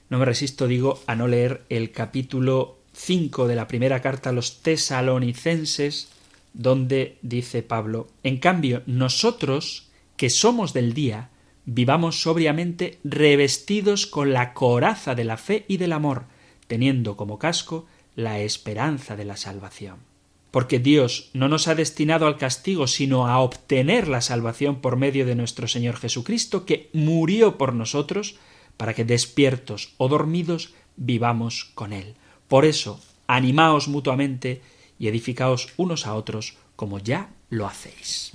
No me resisto, digo, a no leer el capítulo 5 de la primera carta a los tesalonicenses, donde dice Pablo, en cambio, nosotros, que somos del día, vivamos sobriamente revestidos con la coraza de la fe y del amor, teniendo como casco la esperanza de la salvación. Porque Dios no nos ha destinado al castigo, sino a obtener la salvación por medio de nuestro Señor Jesucristo, que murió por nosotros, para que despiertos o dormidos vivamos con Él. Por eso, animaos mutuamente y edificaos unos a otros como ya lo hacéis.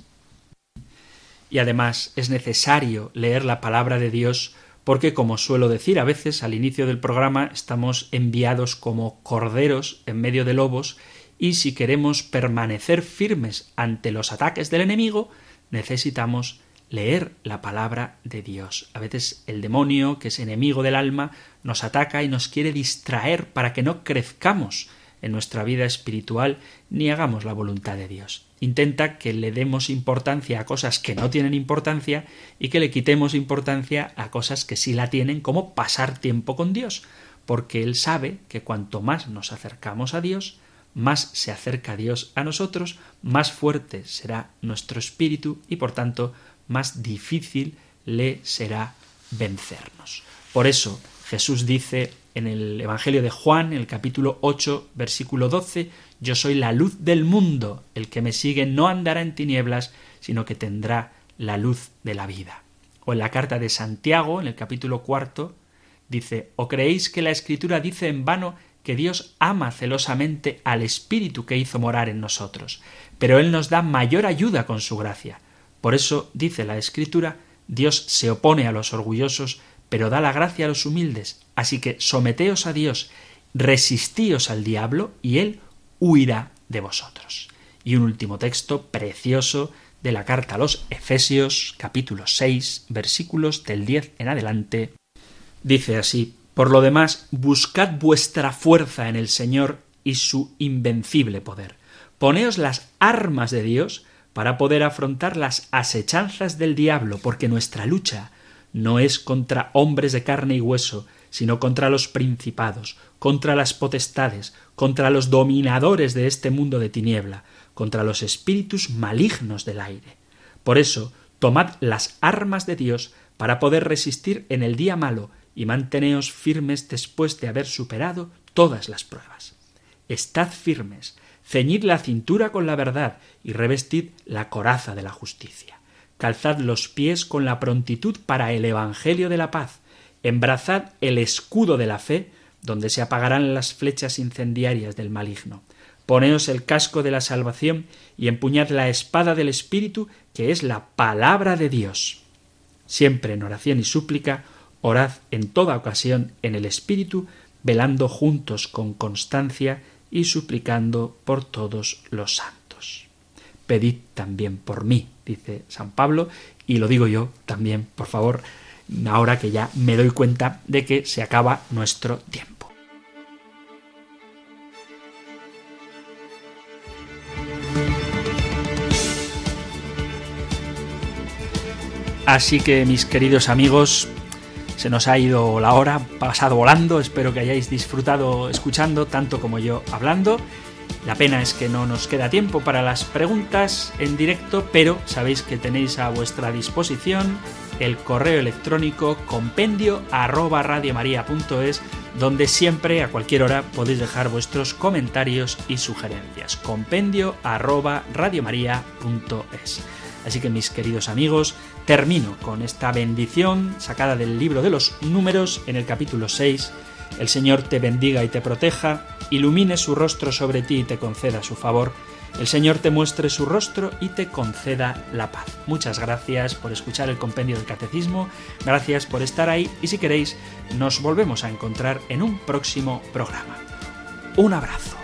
Y además es necesario leer la palabra de Dios porque, como suelo decir a veces al inicio del programa, estamos enviados como corderos en medio de lobos y si queremos permanecer firmes ante los ataques del enemigo, necesitamos leer la palabra de Dios. A veces el demonio, que es enemigo del alma, nos ataca y nos quiere distraer para que no crezcamos en nuestra vida espiritual ni hagamos la voluntad de Dios. Intenta que le demos importancia a cosas que no tienen importancia y que le quitemos importancia a cosas que sí la tienen, como pasar tiempo con Dios, porque Él sabe que cuanto más nos acercamos a Dios, más se acerca Dios a nosotros, más fuerte será nuestro espíritu y por tanto más difícil le será vencernos. Por eso Jesús dice en el Evangelio de Juan, en el capítulo 8, versículo 12, Yo soy la luz del mundo, el que me sigue no andará en tinieblas, sino que tendrá la luz de la vida. O en la carta de Santiago, en el capítulo cuarto, dice, ¿O creéis que la Escritura dice en vano que Dios ama celosamente al Espíritu que hizo morar en nosotros? Pero Él nos da mayor ayuda con su gracia. Por eso dice la Escritura, Dios se opone a los orgullosos, pero da la gracia a los humildes. Así que someteos a Dios, resistíos al diablo, y él huirá de vosotros. Y un último texto precioso de la carta a los Efesios, capítulo 6, versículos del 10 en adelante. Dice así, Por lo demás, buscad vuestra fuerza en el Señor y su invencible poder. Poneos las armas de Dios para poder afrontar las asechanzas del diablo, porque nuestra lucha no es contra hombres de carne y hueso, sino contra los principados, contra las potestades, contra los dominadores de este mundo de tiniebla, contra los espíritus malignos del aire. Por eso, tomad las armas de Dios para poder resistir en el día malo y manteneos firmes después de haber superado todas las pruebas. Estad firmes, ceñid la cintura con la verdad y revestid la coraza de la justicia calzad los pies con la prontitud para el Evangelio de la paz, embrazad el escudo de la fe, donde se apagarán las flechas incendiarias del maligno. Poneos el casco de la salvación y empuñad la espada del Espíritu, que es la palabra de Dios. Siempre en oración y súplica, orad en toda ocasión en el Espíritu, velando juntos con constancia y suplicando por todos los santos. Pedid también por mí, dice San Pablo, y lo digo yo también, por favor, ahora que ya me doy cuenta de que se acaba nuestro tiempo. Así que mis queridos amigos, se nos ha ido la hora, pasado volando, espero que hayáis disfrutado escuchando tanto como yo hablando. La pena es que no nos queda tiempo para las preguntas en directo, pero sabéis que tenéis a vuestra disposición el correo electrónico compendio arroba radiomaria.es donde siempre a cualquier hora podéis dejar vuestros comentarios y sugerencias. compendio arroba radiomaria.es. Así que mis queridos amigos, termino con esta bendición sacada del libro de los números en el capítulo 6. El Señor te bendiga y te proteja, ilumine su rostro sobre ti y te conceda su favor. El Señor te muestre su rostro y te conceda la paz. Muchas gracias por escuchar el compendio del catecismo, gracias por estar ahí y si queréis nos volvemos a encontrar en un próximo programa. Un abrazo.